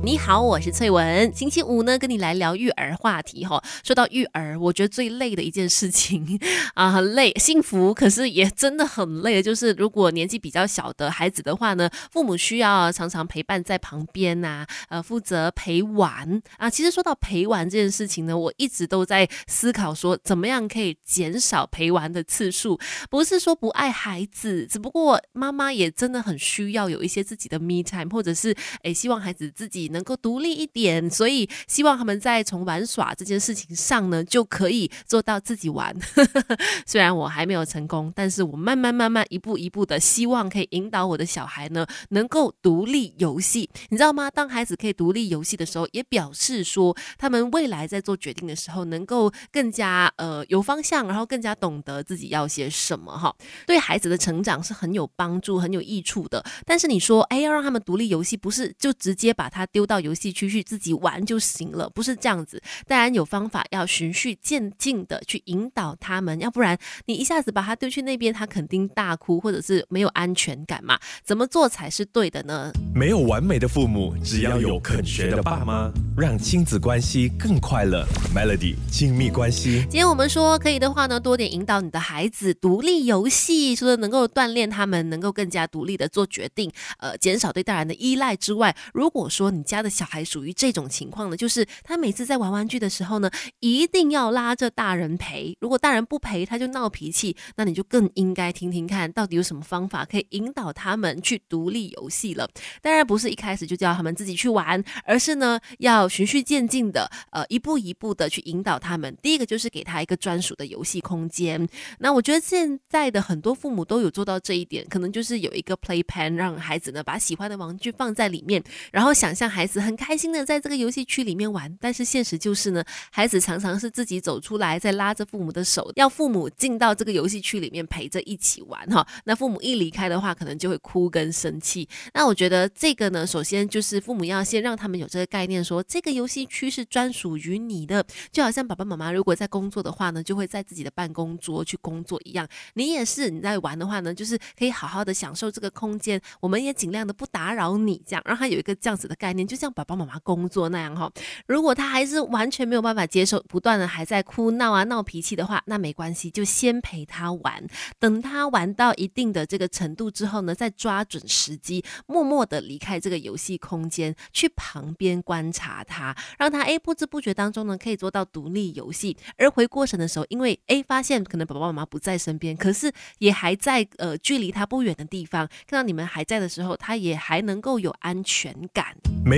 你好，我是翠文。星期五呢，跟你来聊育儿话题哈。说到育儿，我觉得最累的一件事情啊，很累，幸福，可是也真的很累。就是如果年纪比较小的孩子的话呢，父母需要常常陪伴在旁边呐，呃，负责陪玩啊。其实说到陪玩这件事情呢，我一直都在思考说，怎么样可以减少陪玩的次数。不是说不爱孩子，只不过妈妈也真的很需要有一些自己的 me time，或者是诶，希望孩子自己。能够独立一点，所以希望他们在从玩耍这件事情上呢，就可以做到自己玩。虽然我还没有成功，但是我慢慢慢慢一步一步的，希望可以引导我的小孩呢，能够独立游戏。你知道吗？当孩子可以独立游戏的时候，也表示说他们未来在做决定的时候，能够更加呃有方向，然后更加懂得自己要些什么哈。对孩子的成长是很有帮助、很有益处的。但是你说，哎，要让他们独立游戏，不是就直接把他丢。丢到游戏区去自己玩就行了，不是这样子。当然有方法，要循序渐进的去引导他们，要不然你一下子把他丢去那边，他肯定大哭，或者是没有安全感嘛。怎么做才是对的呢？没有完美的父母，只要有肯学的爸妈，让亲子关系更快乐。Melody 亲密关系。今天我们说可以的话呢，多点引导你的孩子独立游戏，除了能够锻炼他们，能够更加独立的做决定，呃，减少对大人的依赖之外，如果说你家的小孩属于这种情况呢，就是他每次在玩玩具的时候呢，一定要拉着大人陪。如果大人不陪，他就闹脾气。那你就更应该听听看，到底有什么方法可以引导他们去独立游戏了。当然不是一开始就叫他们自己去玩，而是呢要循序渐进的，呃，一步一步的去引导他们。第一个就是给他一个专属的游戏空间。那我觉得现在的很多父母都有做到这一点，可能就是有一个 play pen，让孩子呢把喜欢的玩具放在里面，然后想象孩子很。开心的在这个游戏区里面玩，但是现实就是呢，孩子常常是自己走出来，在拉着父母的手，要父母进到这个游戏区里面陪着一起玩哈。那父母一离开的话，可能就会哭跟生气。那我觉得这个呢，首先就是父母要先让他们有这个概念，说这个游戏区是专属于你的，就好像爸爸妈妈如果在工作的话呢，就会在自己的办公桌去工作一样。你也是你在玩的话呢，就是可以好好的享受这个空间，我们也尽量的不打扰你，这样让他有一个这样子的概念，就像爸。爸妈妈工作那样哈，如果他还是完全没有办法接受，不断的还在哭闹啊闹脾气的话，那没关系，就先陪他玩，等他玩到一定的这个程度之后呢，再抓准时机，默默的离开这个游戏空间，去旁边观察他，让他哎不知不觉当中呢可以做到独立游戏。而回过神的时候，因为哎发现可能爸爸妈妈不在身边，可是也还在呃距离他不远的地方，看到你们还在的时候，他也还能够有安全感。没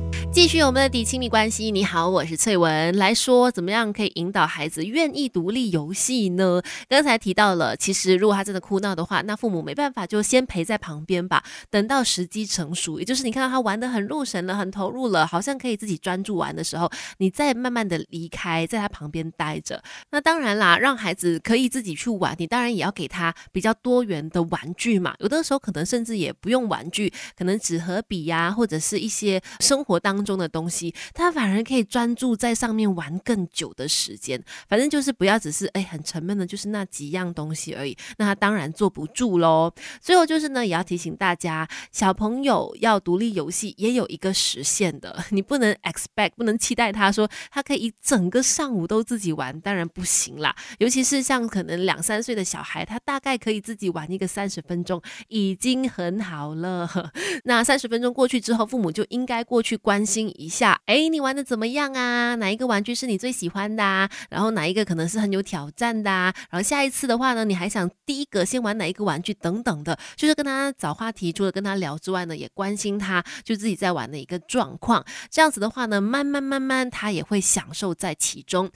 继续我们的底亲密关系。你好，我是翠文，来说怎么样可以引导孩子愿意独立游戏呢？刚才提到了，其实如果他真的哭闹的话，那父母没办法，就先陪在旁边吧。等到时机成熟，也就是你看到他玩的很入神了，很投入了，好像可以自己专注玩的时候，你再慢慢的离开，在他旁边待着。那当然啦，让孩子可以自己去玩，你当然也要给他比较多元的玩具嘛。有的时候可能甚至也不用玩具，可能纸和笔呀，或者是一些生活当。中的东西，他反而可以专注在上面玩更久的时间。反正就是不要只是哎很沉闷的，就是那几样东西而已。那他当然坐不住喽。最后就是呢，也要提醒大家，小朋友要独立游戏也有一个时限的。你不能 expect，不能期待他说他可以一整个上午都自己玩，当然不行啦。尤其是像可能两三岁的小孩，他大概可以自己玩一个三十分钟，已经很好了。那三十分钟过去之后，父母就应该过去关。心一下，哎，你玩的怎么样啊？哪一个玩具是你最喜欢的？啊？然后哪一个可能是很有挑战的？啊？然后下一次的话呢，你还想第一个先玩哪一个玩具？等等的，就是跟他找话题，除了跟他聊之外呢，也关心他就自己在玩的一个状况。这样子的话呢，慢慢慢慢，他也会享受在其中。